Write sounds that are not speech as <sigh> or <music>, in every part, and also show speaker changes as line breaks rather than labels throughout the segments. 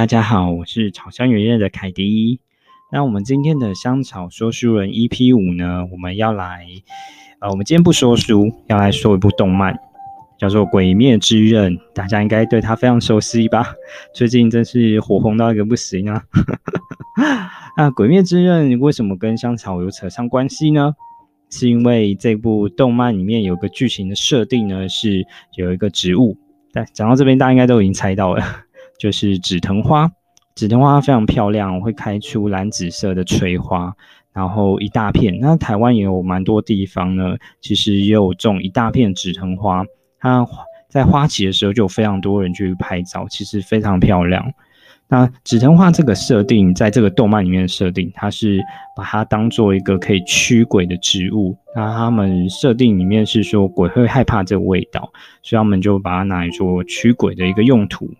大家好，我是草香圆圆的凯迪。那我们今天的香草说书人 EP 五呢，我们要来，呃，我们今天不说书，要来说一部动漫，叫做《鬼灭之刃》。大家应该对它非常熟悉吧？最近真是火红到一个不行啊！<laughs> 那《鬼灭之刃》为什么跟香草有扯上关系呢？是因为这部动漫里面有个剧情的设定呢，是有一个植物。但讲到这边，大家应该都已经猜到了。就是紫藤花，紫藤花非常漂亮，会开出蓝紫色的垂花，然后一大片。那台湾也有蛮多地方呢，其实也有种一大片紫藤花。它在花期的时候就有非常多人去拍照，其实非常漂亮。那紫藤花这个设定，在这个动漫里面的设定，它是把它当做一个可以驱鬼的植物。那他们设定里面是说鬼会害怕这个味道，所以他们就把它拿来做驱鬼的一个用途。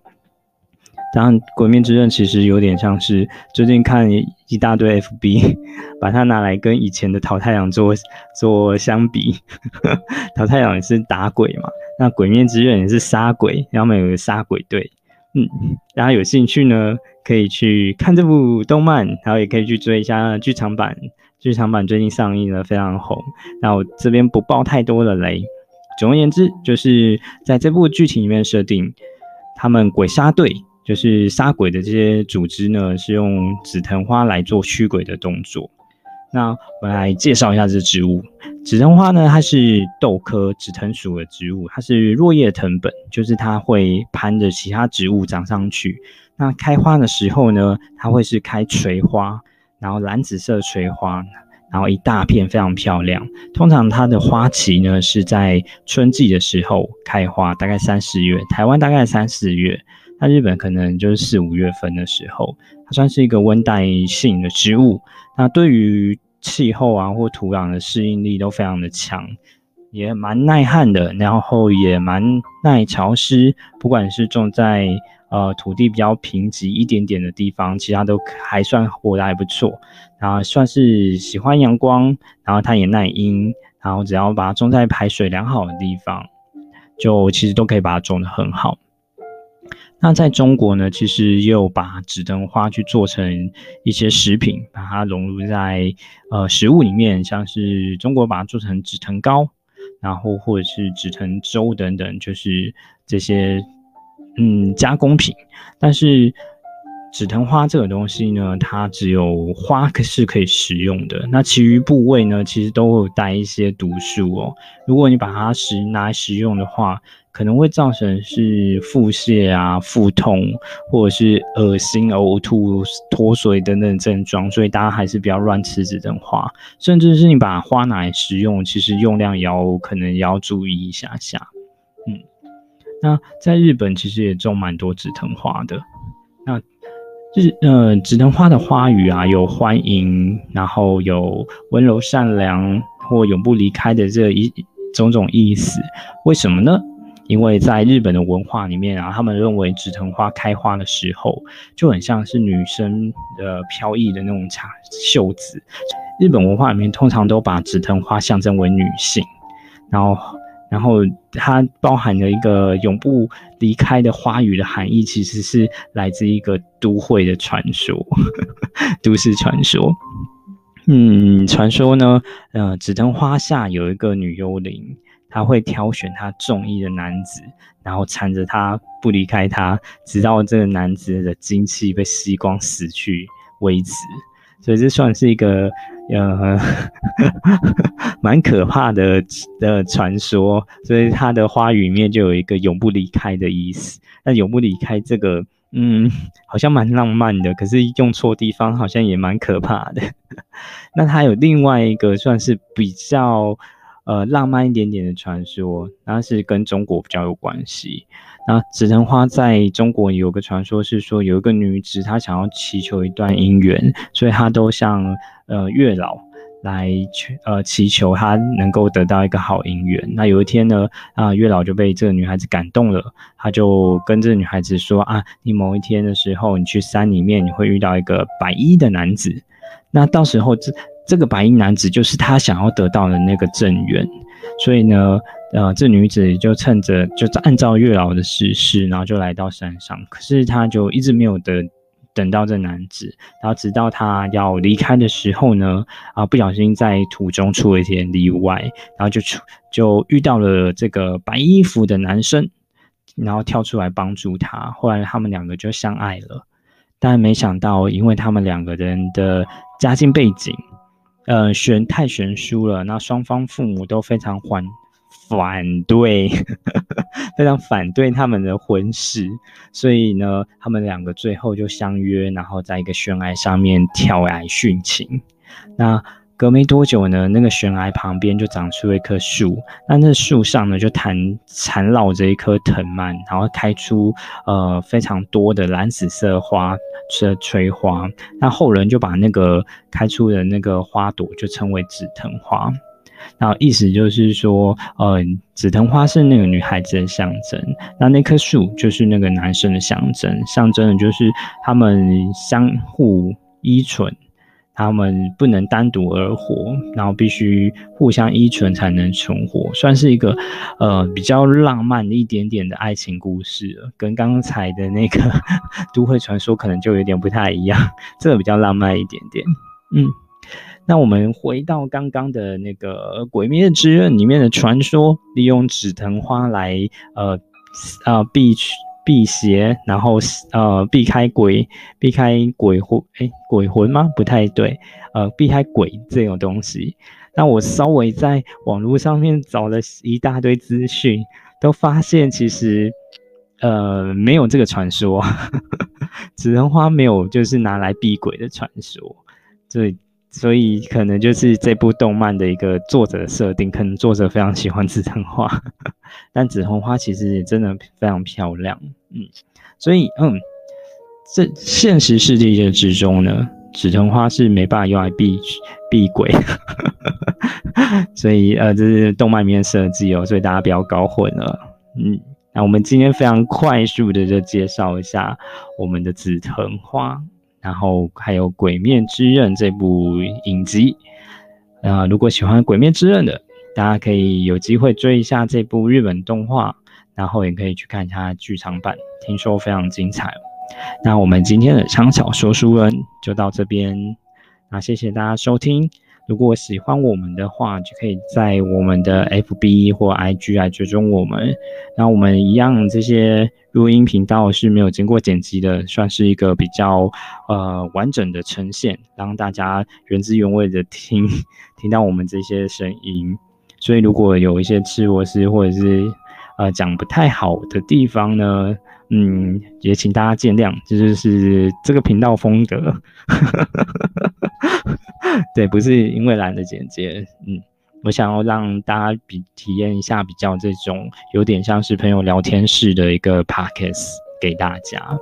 当然，《鬼灭之刃》其实有点像是最近看一大堆 FB，把它拿来跟以前的桃太郎做做相比。桃太郎也是打鬼嘛，那《鬼灭之刃》也是杀鬼，然后有个杀鬼队。嗯，大家有兴趣呢，可以去看这部动漫，然后也可以去追一下剧场版。剧场版最近上映了，非常红。那我这边不爆太多的雷。总而言之，就是在这部剧情里面设定，他们鬼杀队。就是杀鬼的这些组织呢，是用紫藤花来做驱鬼的动作。那我们来介绍一下这植物。紫藤花呢，它是豆科紫藤属的植物，它是落叶藤本，就是它会攀着其他植物长上去。那开花的时候呢，它会是开垂花，然后蓝紫色垂花，然后一大片非常漂亮。通常它的花期呢是在春季的时候开花，大概三四月，台湾大概三四月。那日本可能就是四五月份的时候，它算是一个温带性的植物。那对于气候啊或土壤的适应力都非常的强，也蛮耐旱的，然后也蛮耐潮湿。不管是种在呃土地比较贫瘠一点点的地方，其他都还算活得还不错。然后算是喜欢阳光，然后它也耐阴，然后只要把它种在排水良好的地方，就其实都可以把它种得很好。那在中国呢，其实也有把紫藤花去做成一些食品，把它融入在呃食物里面，像是中国把它做成紫藤糕，然后或者是紫藤粥等等，就是这些嗯加工品。但是紫藤花这个东西呢，它只有花是可以食用的，那其余部位呢，其实都会带一些毒素哦。如果你把它食拿来食用的话，可能会造成是腹泻啊、腹痛，或者是恶心、呕吐、脱水等等症状，所以大家还是不要乱吃紫藤花。甚至是你把花拿来食用，其实用量也要可能也要注意一下下。嗯，那在日本其实也种蛮多紫藤花的。那日呃紫藤花的花语啊，有欢迎，然后有温柔善良或永不离开的这一种种意思。为什么呢？因为在日本的文化里面啊，他们认为紫藤花开花的时候就很像是女生的飘逸的那种长袖子。日本文化里面通常都把紫藤花象征为女性，然后，然后它包含了一个永不离开的花语的含义，其实是来自一个都会的传说，<laughs> 都市传说。嗯，传说呢，呃，紫藤花下有一个女幽灵。她会挑选她中意的男子，然后缠着他不离开他，直到这个男子的精气被吸光死去为止。所以这算是一个呃 <laughs> 蛮可怕的的传说。所以它的花语里面就有一个永不离开的意思。那永不离开这个，嗯，好像蛮浪漫的，可是用错地方好像也蛮可怕的。<laughs> 那它有另外一个算是比较。呃浪漫一点点的传说，那是跟中国比较有关系。那紫藤花在中国有个传说是说，有一个女子她想要祈求一段姻缘，所以她都向呃月老来求呃祈求她能够得到一个好姻缘。那有一天呢，啊月老就被这个女孩子感动了，他就跟这个女孩子说啊，你某一天的时候，你去山里面，你会遇到一个白衣的男子，那到时候这这个白衣男子就是他想要得到的那个正缘，所以呢。呃，这女子就趁着就按照月老的指示，然后就来到山上。可是她就一直没有等等到这男子，然后直到她要离开的时候呢，啊，不小心在途中出了一点意外，然后就出就遇到了这个白衣服的男生，然后跳出来帮助她。后来他们两个就相爱了，但没想到，因为他们两个人的家境背景，呃，悬太悬殊了，那双方父母都非常反。反对，<laughs> 非常反对他们的婚事，所以呢，他们两个最后就相约，然后在一个悬崖上面跳崖殉情。那隔没多久呢，那个悬崖旁边就长出了一棵树，那那树上呢就缠缠绕着一颗藤蔓，然后开出呃非常多的蓝紫色花的垂花。那后人就把那个开出的那个花朵就称为紫藤花。然后意思就是说，呃，紫藤花是那个女孩子的象征，那那棵树就是那个男生的象征，象征的就是他们相互依存，他们不能单独而活，然后必须互相依存才能存活，算是一个呃比较浪漫一点点的爱情故事，跟刚才的那个 <laughs> 都会传说可能就有点不太一样，这个比较浪漫一点点，嗯。那我们回到刚刚的那个《鬼灭之刃》里面的传说，利用紫藤花来呃呃避避邪，然后呃避开鬼，避开鬼魂，诶，鬼魂吗？不太对，呃，避开鬼这种东西。那我稍微在网络上面找了一大堆资讯，都发现其实呃没有这个传说，<laughs> 紫藤花没有就是拿来避鬼的传说，所以。所以可能就是这部动漫的一个作者设定，可能作者非常喜欢紫藤花，<laughs> 但紫藤花其实也真的非常漂亮，嗯，所以嗯，这现实世界之中呢，紫藤花是没办法用来避避鬼，<laughs> 所以呃，这是动漫里面设计哦，所以大家不要搞混了，嗯，那我们今天非常快速的就介绍一下我们的紫藤花。然后还有《鬼面之刃》这部影集，啊、如果喜欢《鬼面之刃》的，大家可以有机会追一下这部日本动画，然后也可以去看一下剧场版，听说非常精彩。那我们今天的枪小说书人就到这边，那谢谢大家收听。如果喜欢我们的话，就可以在我们的 FB 或 IG 来追踪我们。那我们一样，这些录音频道是没有经过剪辑的，算是一个比较呃完整的呈现，让大家原汁原味的听听到我们这些声音。所以如果有一些吃螺丝或者是呃讲不太好的地方呢，嗯，也请大家见谅，这就是这个频道风格。<laughs> <laughs> 对，不是因为懒得剪接，嗯，我想要让大家比体验一下比较这种有点像是朋友聊天式的一个 podcast 给大家。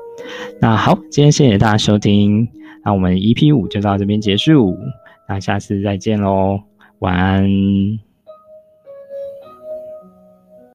那好，今天谢谢大家收听，那我们 EP 五就到这边结束，那下次再见喽，晚安。